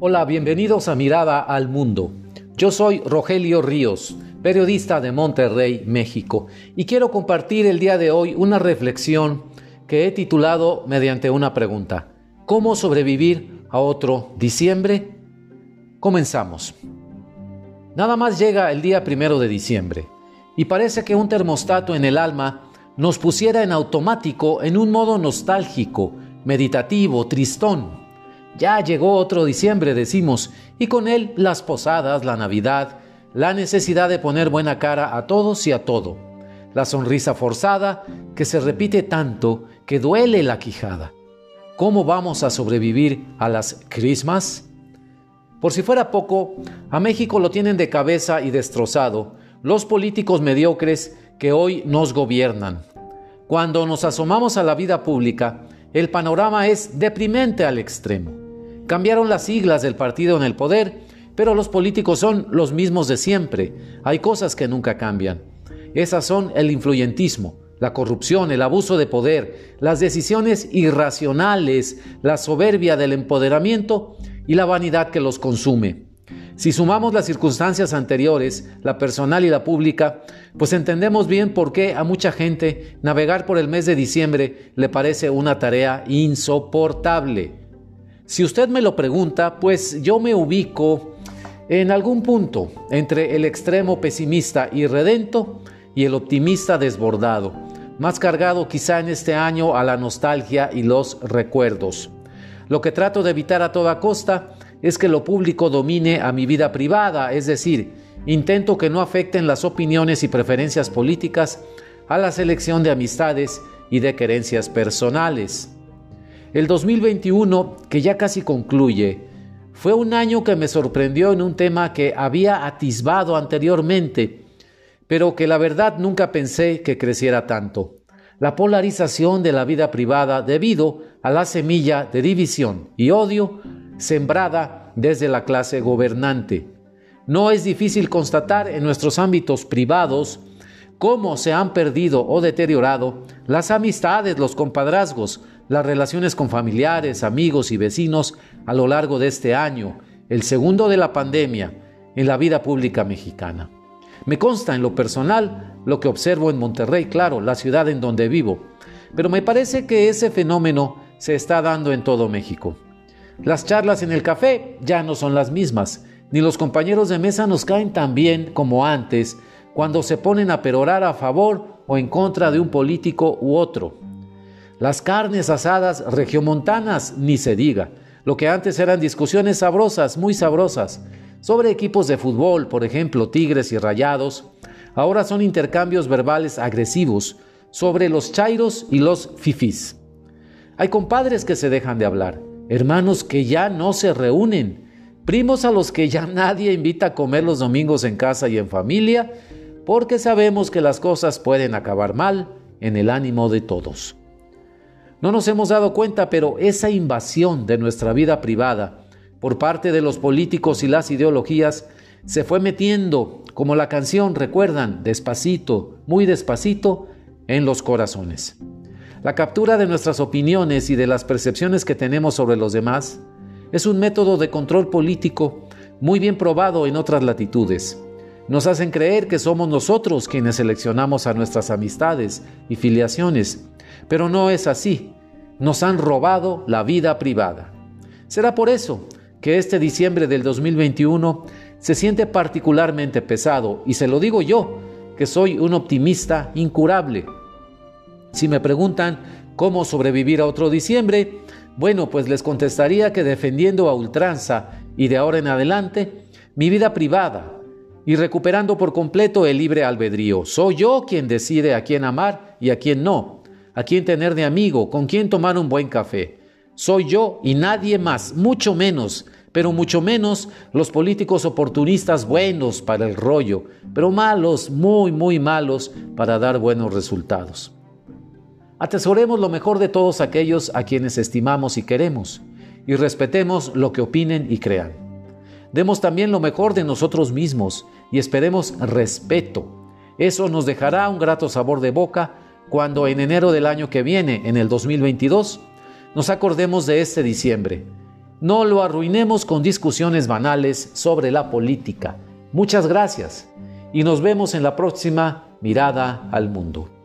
Hola, bienvenidos a Mirada al Mundo. Yo soy Rogelio Ríos, periodista de Monterrey, México, y quiero compartir el día de hoy una reflexión que he titulado mediante una pregunta. ¿Cómo sobrevivir a otro diciembre? Comenzamos. Nada más llega el día primero de diciembre y parece que un termostato en el alma nos pusiera en automático en un modo nostálgico, meditativo, tristón ya llegó otro diciembre, decimos, y con él las posadas, la Navidad, la necesidad de poner buena cara a todos y a todo, la sonrisa forzada que se repite tanto que duele la quijada. ¿Cómo vamos a sobrevivir a las Christmas? Por si fuera poco, a México lo tienen de cabeza y destrozado los políticos mediocres que hoy nos gobiernan. Cuando nos asomamos a la vida pública, el panorama es deprimente al extremo. Cambiaron las siglas del partido en el poder, pero los políticos son los mismos de siempre. Hay cosas que nunca cambian. Esas son el influyentismo, la corrupción, el abuso de poder, las decisiones irracionales, la soberbia del empoderamiento y la vanidad que los consume. Si sumamos las circunstancias anteriores, la personal y la pública, pues entendemos bien por qué a mucha gente navegar por el mes de diciembre le parece una tarea insoportable. Si usted me lo pregunta, pues yo me ubico en algún punto entre el extremo pesimista y redento y el optimista desbordado, más cargado quizá en este año a la nostalgia y los recuerdos. Lo que trato de evitar a toda costa es que lo público domine a mi vida privada, es decir, intento que no afecten las opiniones y preferencias políticas a la selección de amistades y de querencias personales. El 2021, que ya casi concluye, fue un año que me sorprendió en un tema que había atisbado anteriormente, pero que la verdad nunca pensé que creciera tanto. La polarización de la vida privada debido a la semilla de división y odio sembrada desde la clase gobernante. No es difícil constatar en nuestros ámbitos privados cómo se han perdido o deteriorado las amistades, los compadrazgos, las relaciones con familiares, amigos y vecinos a lo largo de este año, el segundo de la pandemia, en la vida pública mexicana. Me consta en lo personal lo que observo en Monterrey, claro, la ciudad en donde vivo, pero me parece que ese fenómeno se está dando en todo México. Las charlas en el café ya no son las mismas, ni los compañeros de mesa nos caen tan bien como antes cuando se ponen a perorar a favor o en contra de un político u otro. Las carnes asadas regiomontanas, ni se diga. Lo que antes eran discusiones sabrosas, muy sabrosas, sobre equipos de fútbol, por ejemplo, Tigres y Rayados, ahora son intercambios verbales agresivos sobre los chairos y los fifís. Hay compadres que se dejan de hablar, hermanos que ya no se reúnen, primos a los que ya nadie invita a comer los domingos en casa y en familia, porque sabemos que las cosas pueden acabar mal en el ánimo de todos. No nos hemos dado cuenta, pero esa invasión de nuestra vida privada por parte de los políticos y las ideologías se fue metiendo, como la canción, recuerdan, despacito, muy despacito, en los corazones. La captura de nuestras opiniones y de las percepciones que tenemos sobre los demás es un método de control político muy bien probado en otras latitudes. Nos hacen creer que somos nosotros quienes seleccionamos a nuestras amistades y filiaciones pero no es así. Nos han robado la vida privada. Será por eso que este diciembre del 2021 se siente particularmente pesado, y se lo digo yo, que soy un optimista incurable. Si me preguntan cómo sobrevivir a otro diciembre, bueno, pues les contestaría que defendiendo a ultranza y de ahora en adelante mi vida privada y recuperando por completo el libre albedrío. Soy yo quien decide a quién amar y a quién no a quién tener de amigo, con quién tomar un buen café. Soy yo y nadie más, mucho menos, pero mucho menos los políticos oportunistas buenos para el rollo, pero malos, muy, muy malos para dar buenos resultados. Atesoremos lo mejor de todos aquellos a quienes estimamos y queremos, y respetemos lo que opinen y crean. Demos también lo mejor de nosotros mismos y esperemos respeto. Eso nos dejará un grato sabor de boca cuando en enero del año que viene, en el 2022, nos acordemos de este diciembre No lo arruinemos con discusiones banales sobre la política. Muchas gracias y nos vemos en la próxima mirada al mundo.